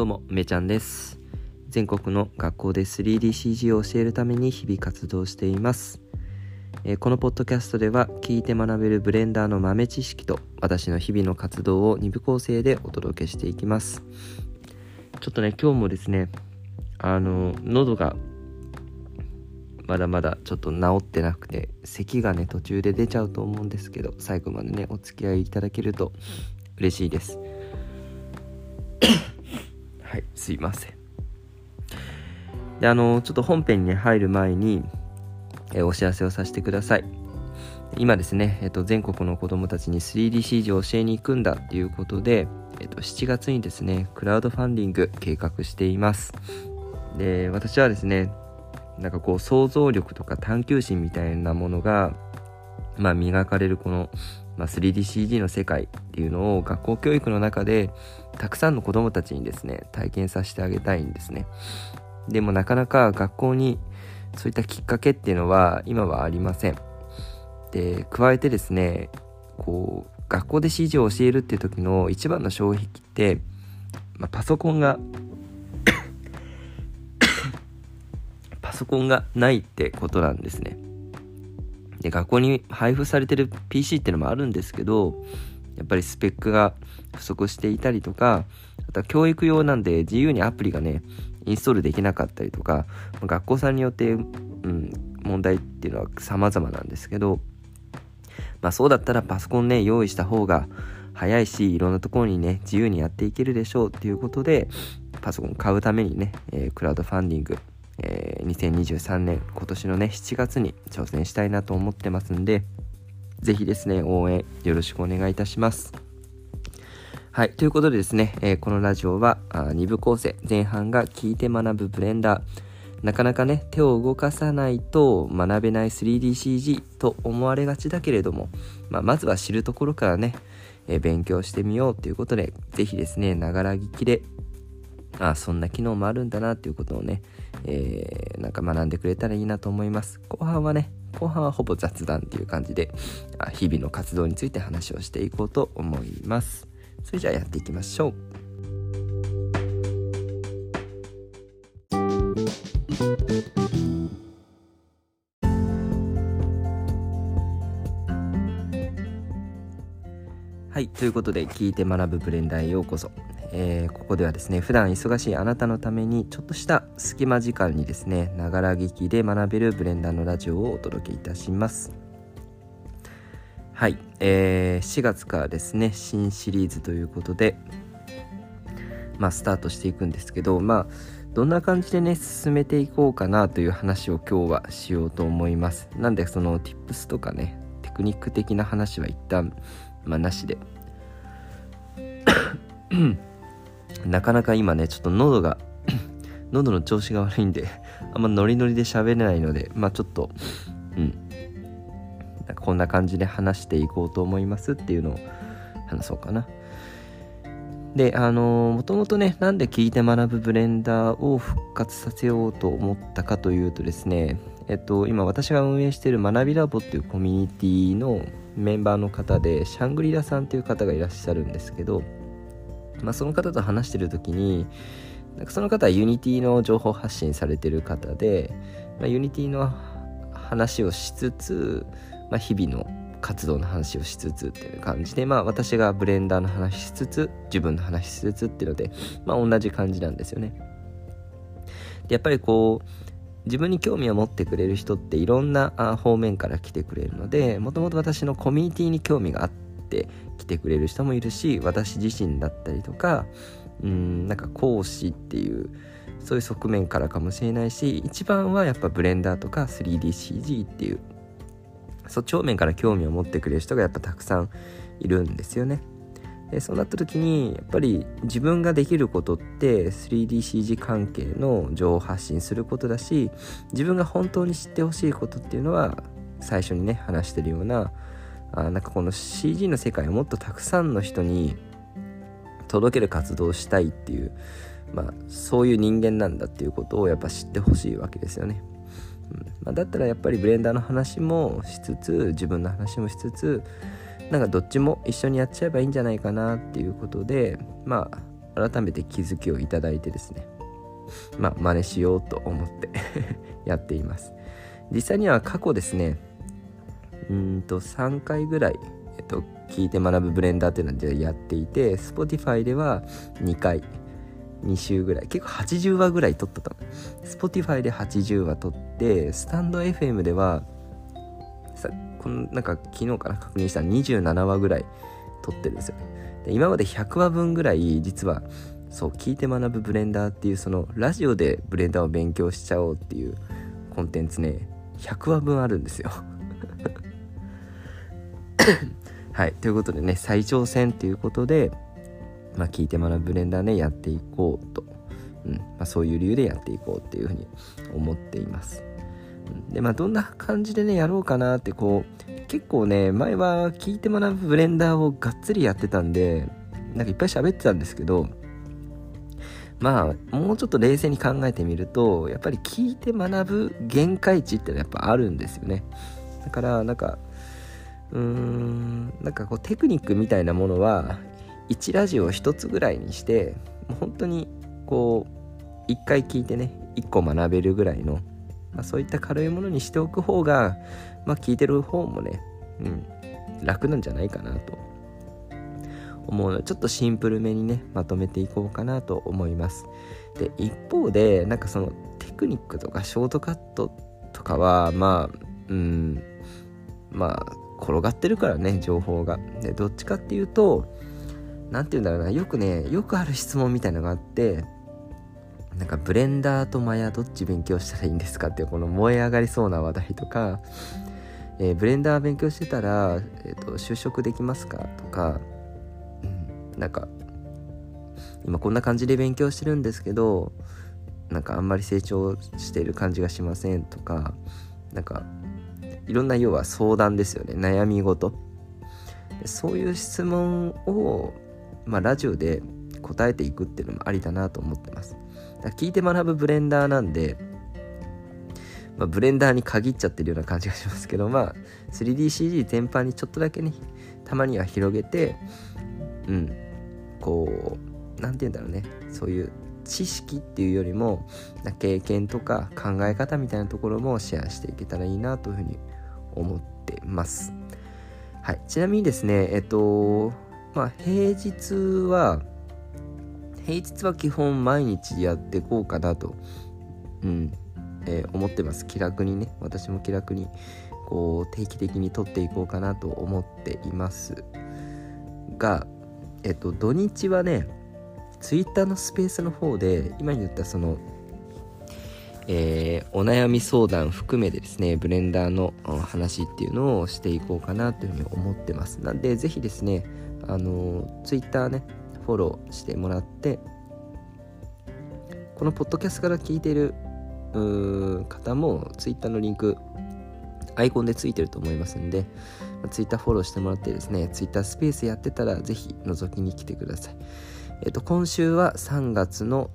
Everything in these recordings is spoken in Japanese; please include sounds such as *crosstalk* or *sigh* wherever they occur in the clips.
どうも、めちゃんです。全国の学校で 3DCG を教えるために日々活動しています。えーこのポッドキャストでは聞いて学べるブレンダーの豆知識と私の日々の活動を2部構成でお届けしていきます。ちょっとね、今日もですね、あの、喉がまだまだちょっと治ってなくて咳がね途中で出ちゃうと思うんですけど最後までねお付き合いいただけると嬉しいですはいすいません。であのちょっと本編に、入る前に、えお知らせをさせてください。今ですね、えっと、全国の子どもたちに 3DCG を教えに行くんだっていうことで、えっと、7月にですねクラウドファンディング計画しています。で私はですねなんかこう想像力とか探求心みたいなものが、まあ、磨かれるこの、まあ、3DCG の世界っていうのを学校教育の中でたくさんの子どもたちにですね体験させてあげたいんですねでもなかなか学校にそういったきっかけっていうのは今はありませんで加えてですねこう学校で CG を教えるっていう時の一番の障壁って、まあ、パソコンが *coughs* パソコンがないってことなんですね。で学校に配布されてる PC っていうのもあるんですけどやっぱりスペックが不足していたりとかあとは教育用なんで自由にアプリがねインストールできなかったりとか学校さんによって、うん、問題っていうのは様々なんですけどまあそうだったらパソコンね用意した方が早いしいろんなところにね自由にやっていけるでしょうっていうことでパソコン買うためにね、えークラウドファンディングえー2023年今年のね7月に挑戦したいなと思ってますんでぜひですね応援よろしくお願いいたします。はいということでですね、えーこのラジオはあ2部構成前半が聞いて学ぶブレンダー。なかなかね手を動かさないと学べない 3DCG と思われがちだけれども、まあ、まずは知るところからね、え勉強してみようということでぜひですねながら聞きであそんな機能もあるんだなっていうことをね、えーなんか学んでくれたらいいなと思います。後半はね後半はほぼ雑談っていう感じで日々の活動について話をしていこうと思います。それじゃあやっていきましょう。はいということで聞いて学ぶブレンダーへようこそ。えーここではですね普段忙しいあなたのためにちょっとした隙間時間にですねながら聞きで学べるブレンダーのラジオをお届けいたします。はい、えー4月からですね新シリーズということでまあスタートしていくんですけどまあどんな感じでね進めていこうかなという話を今日はしようと思います。なんでその tips とかねテクニック的な話は一旦まあなしで。なかなか今ねちょっと喉が *clears throat* 喉の調子が悪いんで *laughs* あんまノリノリで喋れないのでまあちょっとうん。こんな感じで話していこうと思いますっていうのを話そうかな。であのもともとねなんで聞いて学ぶブレンダーを復活させようと思ったかというとですねえっと今私が運営している学びラボっていうコミュニティのメンバーの方でシャングリラさんっていう方がいらっしゃるんですけどまあ、その方と話してる時になんかその方はユニティの情報発信されてる方で、まあ、ユニティの話をしつつ、まあ、日々の活動の話をしつつっていう感じで、まあ、私がブレンダーの話しつつ自分の話しつつっていうので、まあ、同じ感じなんですよね。でやっぱりこう自分に興味を持ってくれる人っていろんな方面から来てくれるのでもともと私のコミュニティに興味があって来てくれる人もいるし私自身だったりとかうんなんか講師っていうそういう側面からかもしれないし一番はやっぱブレンダーとか 3DCG っていうそっち方面から興味を持ってくれる人がやっぱたくさんいるんですよね。でそうなった時にやっぱり自分ができることって 3DCG 関係の情報発信することだし自分が本当に知ってほしいことっていうのは最初にね話してるようなあなんかこの CG の世界をもっとたくさんの人に届ける活動をしたいっていう、まあ、そういう人間なんだっていうことをやっぱ知ってほしいわけですよね。うん。まあ、だったらやっぱりブレンダーの話もしつつ自分の話もしつつなんかどっちも一緒にやっちゃえばいいんじゃないかなっていうことでまあ改めて気づきをいただいてですね。まあ真似しようと思って *laughs* やっています。実際には過去ですねうんと3回ぐらい、えっと、聞いて学ぶブレンダーっていうのでやっていて Spotify では2回2週ぐらい結構80話ぐらい撮ったと Spotify で80話撮ってスタンド FM ではさこのなんか昨日から確認したら27話ぐらい撮ってるんですよで今まで100話分ぐらい実はそう聞いて学ぶブレンダーっていうそのラジオでブレンダーを勉強しちゃおうっていうコンテンツね100話分あるんですよ。*coughs* はいということでね再挑戦ということでまあ、聞いて学ぶブレンダーねやっていこうと、うんまあ、そういう理由でやっていこうっていうふうに思っています。でまあどんな感じでねやろうかなってこう結構ね前は聞いて学ぶブレンダーをがっつりやってたんでなんかいっぱい喋ってたんですけどまあもうちょっと冷静に考えてみるとやっぱり聞いて学ぶ限界値ってのはやっぱあるんですよねだからなんかうーんなんかこうテクニックみたいなものは1ラジオ1つぐらいにしてもう本当にこう1回聞いてね1個学べるぐらいの、まあ、そういった軽いものにしておく方が、まあ、聞いてる方もね、うん、楽なんじゃないかなと。思うのちょっとシンプルめにねまとめていこうかなと思います。で一方でなんかそのテクニックとかショートカットとかはまあうんまあ転がってるからね情報が。でどっちかっていうと何て言うんだろうなよくねよくある質問みたいのがあってなんかブレンダーとマヤどっち勉強したらいいんですかっていうこの燃え上がりそうな話題とか、えー、ブレンダー勉強してたら、えーと、就職できますかとか、うん、なんか今こんな感じで勉強してるんですけどなんかあんまり成長してる感じがしませんとかなんかいろんな要は相談ですよね。悩み事。そういう質問をまあ、ラジオで答えていくっていうのもありだなと思ってます。だ聞いて学ぶブレンダーなんで、まあ、ブレンダーに限っちゃってるような感じがしますけど、まあ、3DCG 全般にちょっとだけね、たまには広げて、うん、こう、何て言うんだろうね、そういう知識っていうよりも、経験とか考え方みたいなところもシェアしていけたらいいなというふうに思ってます。はい、ちなみにですね、えっと、まあ平日は平日は基本毎日やっていこうかなと、うんえー、思ってます。気楽にね。私も気楽にこう定期的に撮っていこうかなと思っています。がえっと土日はねツイッターのスペースの方で今言ったそのえー、お悩み相談含めてですねブレンダーの話っていうのをしていこうかなというふうに思ってますなんで是非ですねあのツイッターねフォローしてもらってこのポッドキャストから聞いてる方もツイッターのリンクアイコンでついてると思いますんで、ツイッターフォローしてもらってですね、ツイッタースペースやってたらぜひ覗きに来てください。えっ、と、今週は3月の、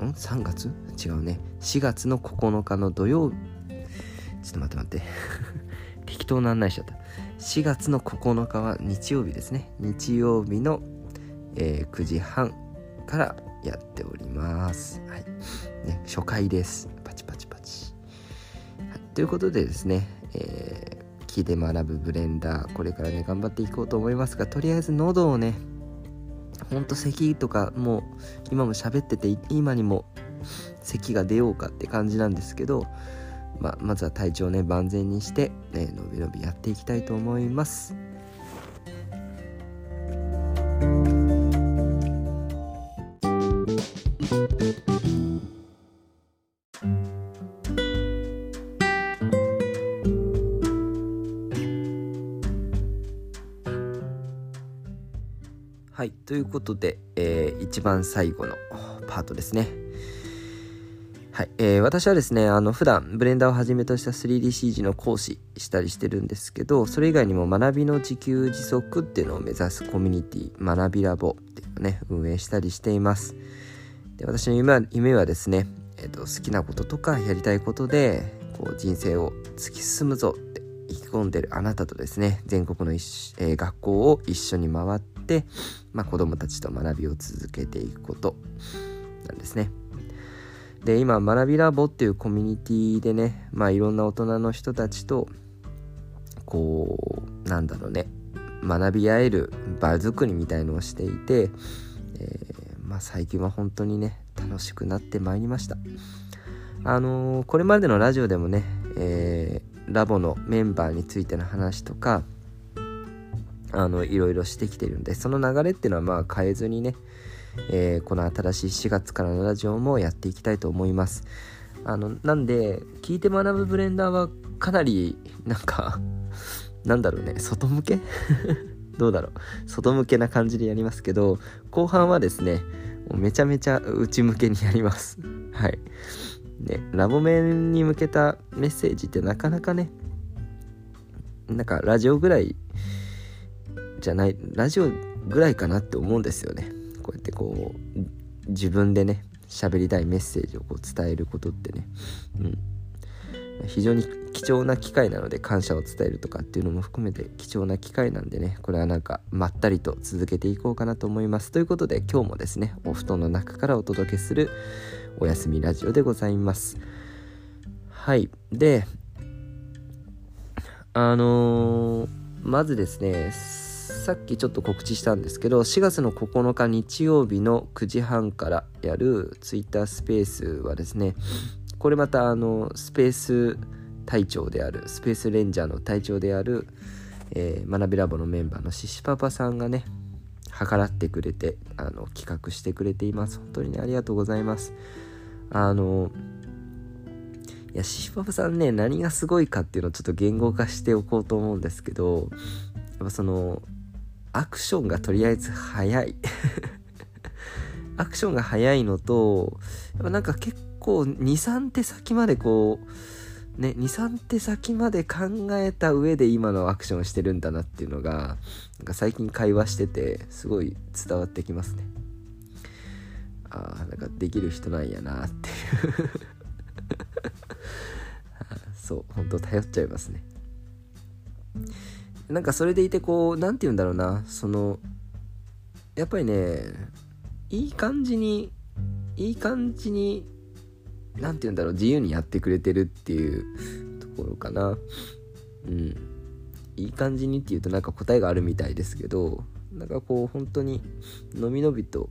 ん ?3 月？違うね。4月の9日の土曜日。ちょっと待って待って。*laughs* 適当な案内しちゃった。4月の9日は日曜日ですね日曜日の、えー、9時半からやっておりますはいね初回ですパチパチパチ、はい、ということでですね、えー、木で学ぶブレンダーこれからね頑張っていこうと思いますがとりあえず喉をねほんと咳とかもう今も喋ってて今にも咳が出ようかって感じなんですけどまあ、まずは体調ね万全にして、ね、のびのびやっていきたいと思います。ということで、えー、一番最後のパートですねはい、えー、私はですね、あの、普段、ブレンダーをはじめとした 3DCG の講師したりしてるんですけど、それ以外にも学びの自給自足っていうのを目指すコミュニティ、学びラボっていうのをね、運営したりしています。で私の夢は夢はですね、えーと、好きなこととかやりたいことで、こう、人生を突き進むぞって意気込んでるあなたとですね、全国の、えー、学校を一緒に回って、、まあ、子どもたちと学びを続けていくことなんですね。で今学びラボっていうコミュニティでねまあいろんな大人の人たちとこうなんだろうね学び合える場作りみたいのをしていて、えー、まあ、最近は本当にね楽しくなってまいりましたあのー、これまでのラジオでもね、えー、ラボのメンバーについての話とかあのいろいろしてきてるんでその流れっていうのはまあ変えずにね、えこの新しい4月からのラジオもやっていきたいと思います。あのなんで聞いて学ぶブレンダーはかなりなんかなんだろうね外向け？*laughs* どうだろう？外向けな感じでやりますけど後半はですねめちゃめちゃ内向けにやります。*laughs* はい。ねラボ面に向けたメッセージってなかなかねなんかラジオぐらいじゃないラジオぐらいかなって思うんですよね。こうやってこう自分でね喋りたいメッセージをこう伝えることってね。うん。非常に貴重な機会なので感謝を伝えるとかっていうのも含めて貴重な機会なんでねこれはなんかまったりと続けていこうかなと思います。ということで今日もですねお布団の中からお届けするおやすみラジオでございます。はい。であのー、まずですねさっきちょっと告知したんですけど4月の9日日曜日の9時半からやる Twitter スペースはですねこれまたあのスペース隊長であるスペースレンジャーの隊長である、えー、学びラボのメンバーのシシパパさんがね計らってくれてあの企画してくれています。本当にねありがとうございます。あのいやシシパパさんね何がすごいかっていうのをちょっと言語化しておこうと思うんですけどやっぱそのアクションがとりあえず早い。*laughs* アクションが早いのとやっぱなんか結構23手先までこうね23手先まで考えた上で今のアクションしてるんだなっていうのがなんか最近会話しててすごい伝わってきますね。ああなんかできる人なんやなっていう。*laughs* そう本当頼っちゃいますね。なんかそれでいてこう何て言うんだろうな。そのやっぱりねいい感じにいい感じに何て言うんだろう。自由にやってくれてるっていうところかな。うん。いい感じにっていうとなんか答えがあるみたいですけどなんかこう本当にのびのびと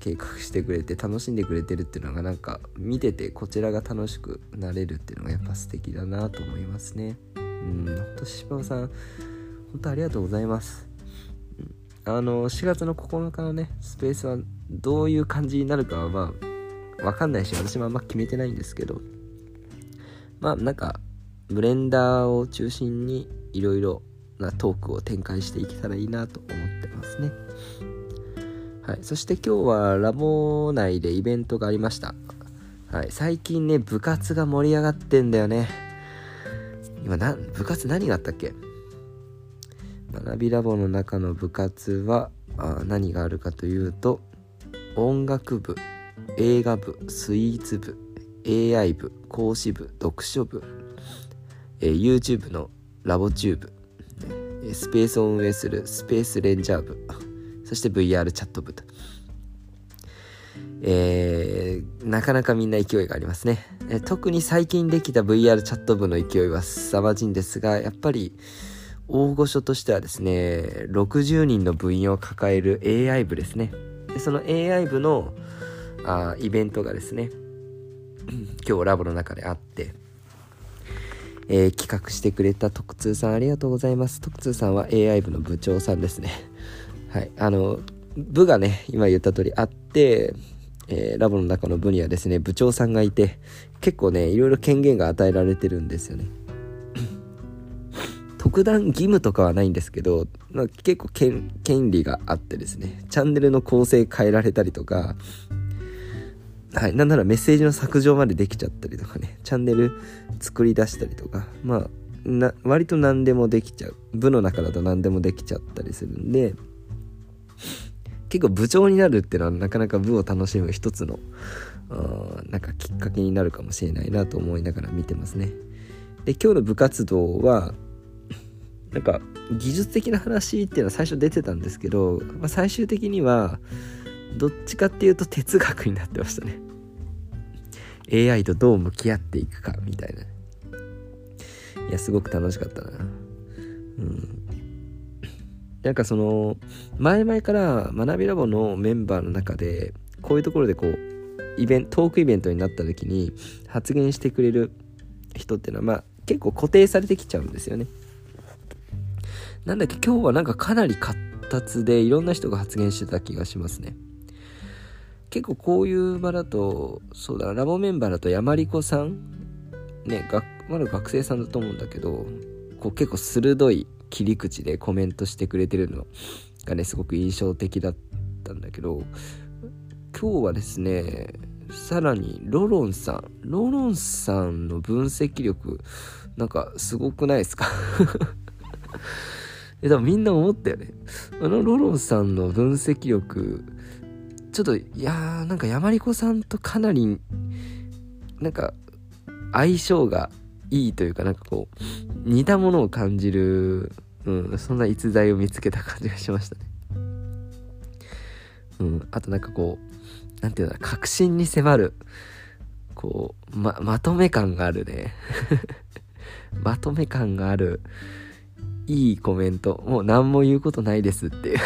計画してくれて楽しんでくれてるっていうのがなんか見ててこちらが楽しくなれるっていうのがやっぱ素敵だなと思いますね。うん。ほんと柴尾さん本当ありがとうございますあの4月の9日のねスペースはどういう感じになるかはまあわかんないし、私もあんま決めてないんですけど、まあなんか、ブレンダーを中心にいろいろなトークを展開していけたらいいなと思ってますね。はい、そして今日はラボ内でイベントがありました。はい、最近ね、部活が盛り上がってんだよね。今な、部活何があったっけ？学びラボの中の部活はあ何があるかというと音楽部映画部スイーツ部 AI 部講師部読書部、えー、YouTube のラボチューブスペースを運営するスペースレンジャー部 *laughs* そして VR チャット部と、えー、なかなかみんな勢いがありますね、えー、特に最近できた VR チャット部の勢いは凄まじいんですがやっぱり大御所としてはですね60人の部員を抱える AI 部ですね。でその AI 部のあイベントがですね *clears throat* 今日ラボの中であって、えー、企画してくれた徳通さんありがとうございます。徳通さんは AI 部の部長さんですね。*laughs* はい。あの部がね今言った通りあってえー、ラボの中の部にはですね部長さんがいて結構ねいろいろ権限が与えられてるんですよね。特段義務とかはないんですけど、まあ、結構権利があってですねチャンネルの構成変えられたりとかはい、なんならメッセージの削除までできちゃったりとかね、チャンネル作り出したりとか、まあ、な割と何でもできちゃう。部の中だと何でもできちゃったりするんで、結構部長になるっていうのはなかなか部を楽しむ一つの、なんかきっかけになるかもしれないなと思いながら見てますね。で、今日の部活動は、なんか技術的な話っていうのは最初出てたんですけど、まあ、最終的にはどっちかっていうと哲学になってましたね。AI とどう向き合っていくかみたいな。いやすごく楽しかったな。うん。なんかその前々から学びラボのメンバーの中でこういうところでこうイベントトークイベントになった時に発言してくれる人っていうのはまあ結構固定されてきちゃうんですよね。なんだっけ今日はなんかかなり活発でいろんな人が発言してた気がしますね。結構こういう場だとそうだラボメンバーだと山里子さんね学まだ学生さんだと思うんだけどこう結構鋭い切り口でコメントしてくれてるのがねすごく印象的だったんだけど今日はですねさらにロロンさんロロンさんの分析力なんかすごくないですか？*laughs* え多分みんな思ったよね。あのロロンさんの分析力ちょっといやーなんか山里子さんとかなりなんか相性がいいというかなんかこう似たものを感じる、うん、そんな逸材を見つけた感じがしましたね。うん、あとなんかこう何て言うんだ確信に迫るこうままとめ感があるね。*laughs* まとめ感がある。いいコメント。もう何も言うことないですっていう。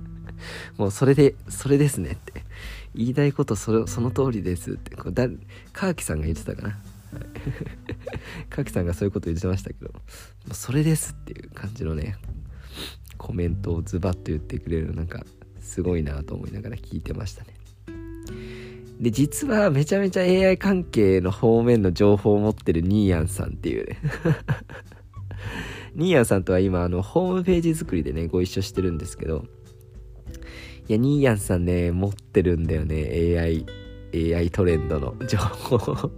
*laughs* もうそれでそれですねって。言いたいことそれその通りですって。こうだカーキさんが言ってたかな。*laughs* かきさんがそういうこと言ってましたけど。それですっていう感じのねコメントをズバッと言ってくれるなんかすごいなと思いながら聞いてましたね。で実はめちゃめちゃ AI 関係の方面の情報を持ってるニーヤンさんっていうね。ニーヤンさんとは今あのホームページ作りでねご一緒してるんですけどいやニーヤンさんね持ってるんだよね AI AI トレンドの情報。*laughs*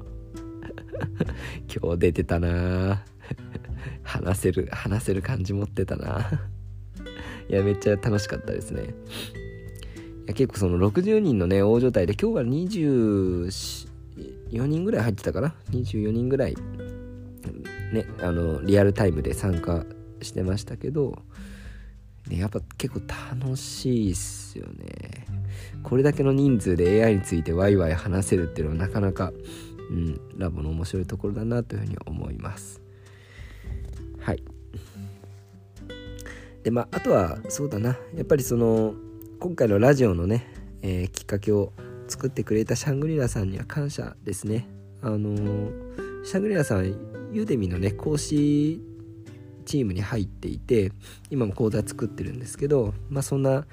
今日出てたな。話せる話せる感じ持ってたな。いやめっちゃ楽しかったですね。いや結構その60人のね大所帯で今日は24人ぐらい入ってたかな？24人ぐらいねあのリアルタイムで参加してましたけど、ね、やっぱ結構楽しいっすよね。これだけの人数で AI についてワイワイ話せるっていうのはなかなかうん、ラボの面白いところだなというふうに思います。はい。でまああとはそうだな。やっぱりその今回のラジオのね、えー、きっかけを作ってくれたシャングリラさんには感謝ですね。あのー、シャングリラさんユーデミのね講師チームに入っていて今も講座作ってるんですけどまあそんな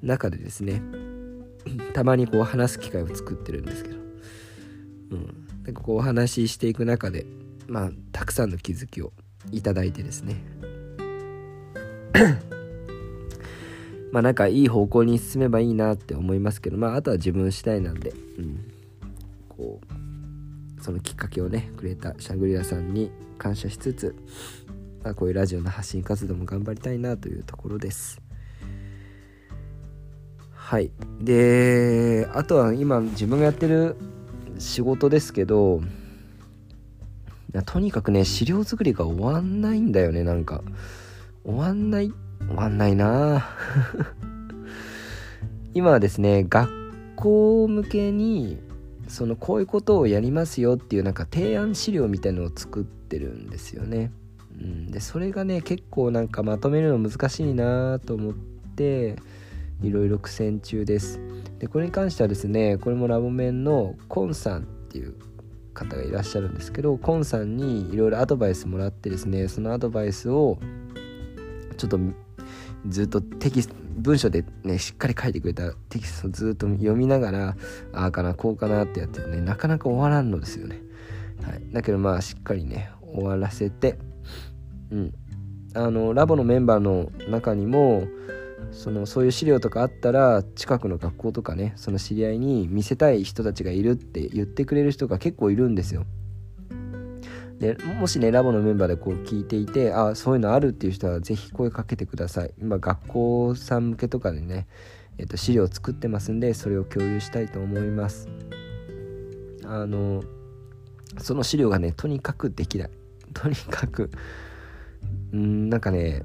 中でですね *clears throat* たまにこう話す機会を作ってるんですけど、うん、なんかこうお話ししていく中でまあたくさんの気づきをいただいてですね。*clears throat* まあなんかいい方向に進めばいいなって思いますけどまああとは自分次第なんで、うん、こうそのきっかけをねくれたシャングリラさんに感謝しつつ、まあ、こういうラジオの発信活動も頑張りたいなというところです。はい。であとは今自分がやってる仕事ですけどとにかくね資料作りが終わんないんだよねなんか。終わんない終わんないな。*laughs* 今はですね学校向けにそのこういうことをやりますよっていうなんか提案資料みたいのを作ってるんですよね、うん、でそれがね結構なんかまとめるの難しいなと思っていろいろ苦戦中です。でこれに関してはですねこれもラボメンのコンさんっていう方がいらっしゃるんですけどコンさんにいろいろアドバイスもらってですねそのアドバイスをちょっとずっとテキスト文章でねしっかり書いてくれたテキストをずっと読みながらああかなこうかなってやってねなかなか終わらんのですよね、はい、だけどまあしっかりね終わらせてうん。あのラボのメンバーの中にもそのそういう資料とかあったら近くの学校とかねその知り合いに見せたい人たちがいるって言ってくれる人が結構いるんですよ。でもしねラボのメンバーでこう聞いていてあそういうのあるっていう人は是非声かけてください。今学校さん向けとかでね、えっと、資料を作ってますんでそれを共有したいと思います。あのその資料がねとにかくできない。*laughs* とにかくうんなんかね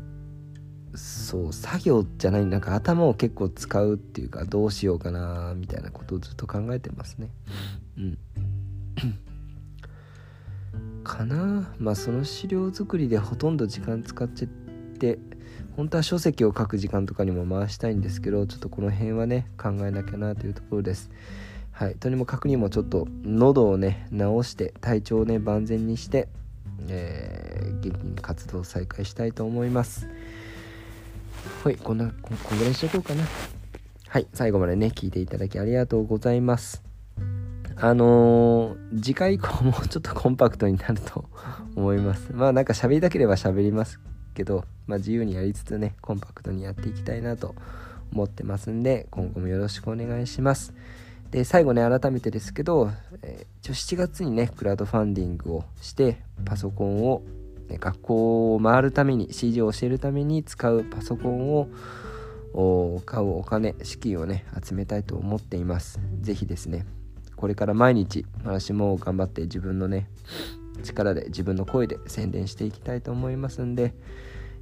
そう作業じゃないなんか頭を結構使うっていうかどうしようかなみたいなことをずっと考えてますね。うん。かな。まあその資料作りでほとんど時間使っちゃって本当は書籍を書く時間とかにも回したいんですけどちょっとこの辺はね考えなきゃなというところです。はい。とにもかくにもちょっと喉をね治して体調をね万全にしてえー、元気に活動を再開したいと思います。はい。こんなここんぐらいにしとこうかな。はい。最後までね聞いていただきありがとうございます。あのー、次回以降もちょっとコンパクトになると思います。まあなんか喋りたければ喋りますけど、まあ、自由にやりつつねコンパクトにやっていきたいなと思ってますんで今後もよろしくお願いします。で最後ね改めてですけど、えー、7月にねクラウドファンディングをしてパソコンを、ね、学校を回るために CG を教えるために使うパソコンを買うお金資金をね集めたいと思っています。是非ですねこれから毎日私も頑張って自分のね力で自分の声で宣伝していきたいと思いますんで、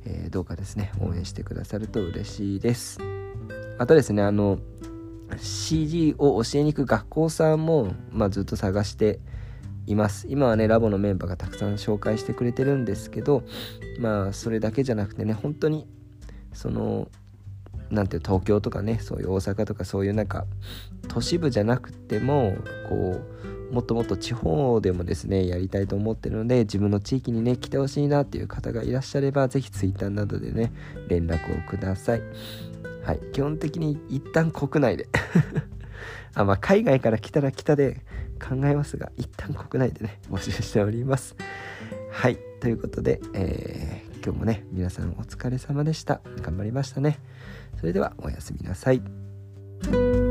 えー、どうかですね応援してくださると嬉しいです。あとですねあの CG を教えに行く学校さんも、まあ、ずっと探しています。今はねラボのメンバーがたくさん紹介してくれてるんですけどまあそれだけじゃなくてね本当にそのなんて東京とかねそういう大阪とかそういうなんか都市部じゃなくてもこうもっともっと地方でもですねやりたいと思ってるので自分の地域にね来てほしいなっていう方がいらっしゃれば是非 Twitter などでね連絡をください。はい。基本的に一旦国内で。*laughs* あまあ海外から来たら来たで考えますが一旦国内でね募集しております。はい。ということで、えー、今日もね皆さんお疲れ様でした。頑張りましたね。それではおやすみなさい。